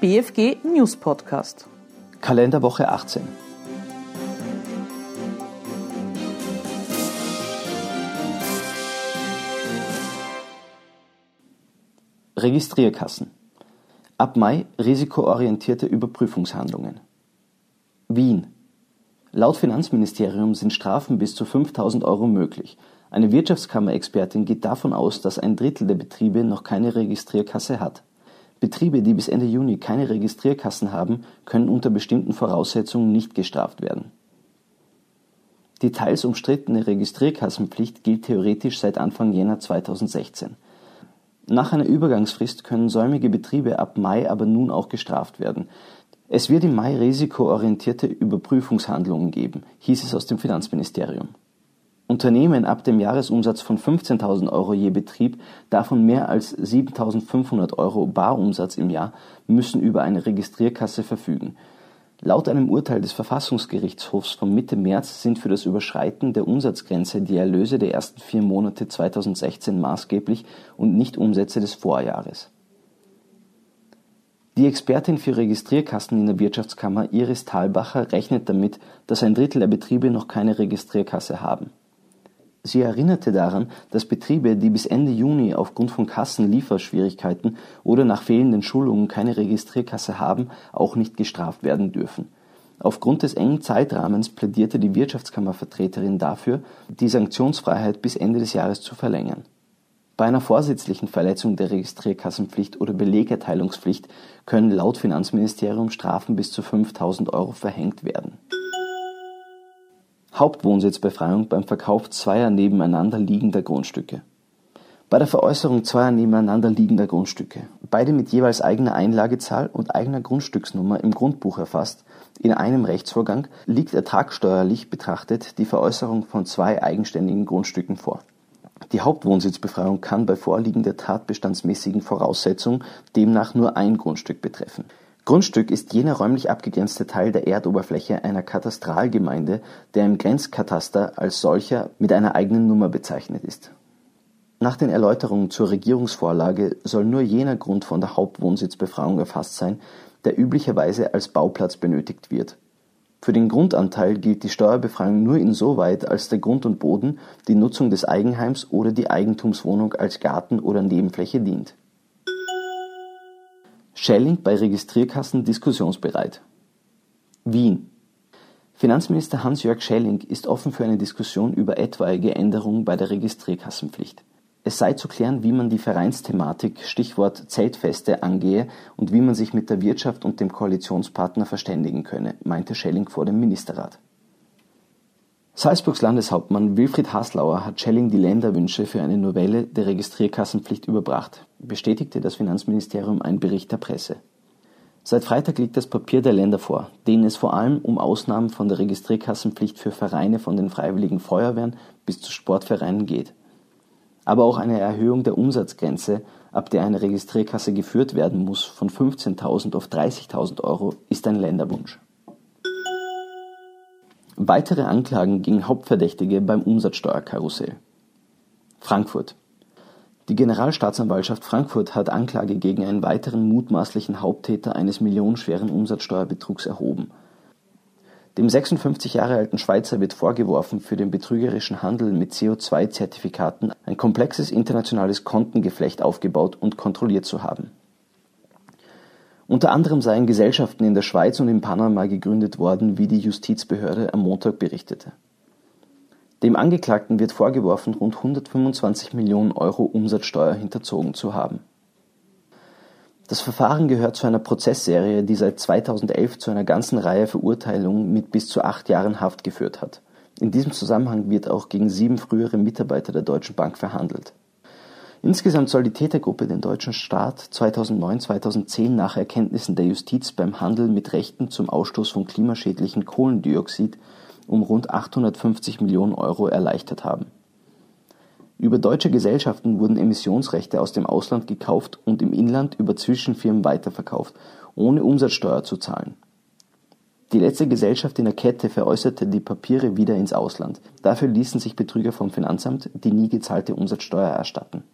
BFG News Podcast. Kalenderwoche 18. Registrierkassen. Ab Mai risikoorientierte Überprüfungshandlungen. Wien. Laut Finanzministerium sind Strafen bis zu 5000 Euro möglich. Eine Wirtschaftskammerexpertin geht davon aus, dass ein Drittel der Betriebe noch keine Registrierkasse hat. Betriebe, die bis Ende Juni keine Registrierkassen haben, können unter bestimmten Voraussetzungen nicht gestraft werden. Die teils umstrittene Registrierkassenpflicht gilt theoretisch seit Anfang Jänner 2016. Nach einer Übergangsfrist können säumige Betriebe ab Mai aber nun auch gestraft werden. Es wird im Mai risikoorientierte Überprüfungshandlungen geben, hieß es aus dem Finanzministerium. Unternehmen ab dem Jahresumsatz von 15.000 Euro je Betrieb, davon mehr als 7.500 Euro Barumsatz im Jahr, müssen über eine Registrierkasse verfügen Laut einem Urteil des Verfassungsgerichtshofs von Mitte März sind für das Überschreiten der Umsatzgrenze die Erlöse der ersten vier Monate 2016 maßgeblich und nicht Umsätze des Vorjahres. Die Expertin für Registrierkassen in der Wirtschaftskammer Iris Thalbacher rechnet damit, dass ein Drittel der Betriebe noch keine Registrierkasse haben Sie erinnerte daran, dass Betriebe, die bis Ende Juni aufgrund von Kassenlieferschwierigkeiten oder nach fehlenden Schulungen keine Registrierkasse haben, auch nicht gestraft werden dürfen. Aufgrund des engen Zeitrahmens plädierte die Wirtschaftskammervertreterin dafür, die Sanktionsfreiheit bis Ende des Jahres zu verlängern. Bei einer vorsätzlichen Verletzung der Registrierkassenpflicht oder Belegerteilungspflicht können laut Finanzministerium Strafen bis zu 5000 Euro verhängt werden Hauptwohnsitzbefreiung beim Verkauf zweier nebeneinander liegender Grundstücke. Bei der Veräußerung zweier nebeneinander liegender Grundstücke, beide mit jeweils eigener Einlagezahl und eigener Grundstücksnummer im Grundbuch erfasst, in einem Rechtsvorgang, liegt ertragsteuerlich betrachtet die Veräußerung von zwei eigenständigen Grundstücken vor. Die Hauptwohnsitzbefreiung kann bei Vorliegen der tatbestandsmäßigen Voraussetzung demnach nur ein Grundstück betreffen Grundstück ist jener räumlich abgegrenzte Teil der Erdoberfläche einer Katastralgemeinde, der im Grenzkataster als solcher mit einer eigenen Nummer bezeichnet ist. Nach den Erläuterungen zur Regierungsvorlage soll nur jener Grund von der Hauptwohnsitzbefreiung erfasst sein, der üblicherweise als Bauplatz benötigt wird. Für den Grundanteil gilt die Steuerbefreiung nur insoweit, als der Grund und Boden, die Nutzung des Eigenheims oder die Eigentumswohnung als Garten oder Nebenfläche dient Schelling bei Registrierkassen diskussionsbereit. Wien Finanzminister Hans-Jörg Schelling ist offen für eine Diskussion über etwaige Änderungen bei der Registrierkassenpflicht. Es sei zu klären, wie man die Vereinsthematik Stichwort Zeltfeste angehe und wie man sich mit der Wirtschaft und dem Koalitionspartner verständigen könne, meinte Schelling vor dem Ministerrat Salzburgs Landeshauptmann Wilfried Haslauer hat Schelling die Länderwünsche für eine Novelle der Registrierkassenpflicht überbracht, bestätigte das Finanzministerium ein Bericht der Presse. Seit Freitag liegt das Papier der Länder vor, denen es vor allem um Ausnahmen von der Registrierkassenpflicht für Vereine von den Freiwilligen Feuerwehren bis zu Sportvereinen geht. Aber auch eine Erhöhung der Umsatzgrenze, ab der eine Registrierkasse geführt werden muss, von 15.000 auf 30.000 Euro ist ein Länderwunsch Weitere Anklagen gegen Hauptverdächtige beim Umsatzsteuerkarussell. Frankfurt Die Generalstaatsanwaltschaft Frankfurt hat Anklage gegen einen weiteren mutmaßlichen Haupttäter eines millionenschweren Umsatzsteuerbetrugs erhoben. Dem 56 Jahre alten Schweizer wird vorgeworfen, für den betrügerischen Handel mit CO2-Zertifikaten ein komplexes internationales Kontengeflecht aufgebaut und kontrolliert zu haben unter anderem seien Gesellschaften in der Schweiz und in Panama gegründet worden, wie die Justizbehörde am Montag berichtete. Dem Angeklagten wird vorgeworfen, rund 125 Millionen Euro Umsatzsteuer hinterzogen zu haben. Das Verfahren gehört zu einer Prozessserie, die seit 2011 zu einer ganzen Reihe Verurteilungen mit bis zu acht Jahren Haft geführt hat. In diesem Zusammenhang wird auch gegen sieben frühere Mitarbeiter der Deutschen Bank verhandelt Insgesamt soll die Tätergruppe den deutschen Staat 2009/2010 nach Erkenntnissen der Justiz beim Handel mit Rechten zum Ausstoß von klimaschädlichem Kohlendioxid um rund 850 Millionen Euro erleichtert haben. Über deutsche Gesellschaften wurden Emissionsrechte aus dem Ausland gekauft und im Inland über Zwischenfirmen weiterverkauft, ohne Umsatzsteuer zu zahlen. Die letzte Gesellschaft in der Kette veräußerte die Papiere wieder ins Ausland. Dafür ließen sich Betrüger vom Finanzamt die nie gezahlte Umsatzsteuer erstatten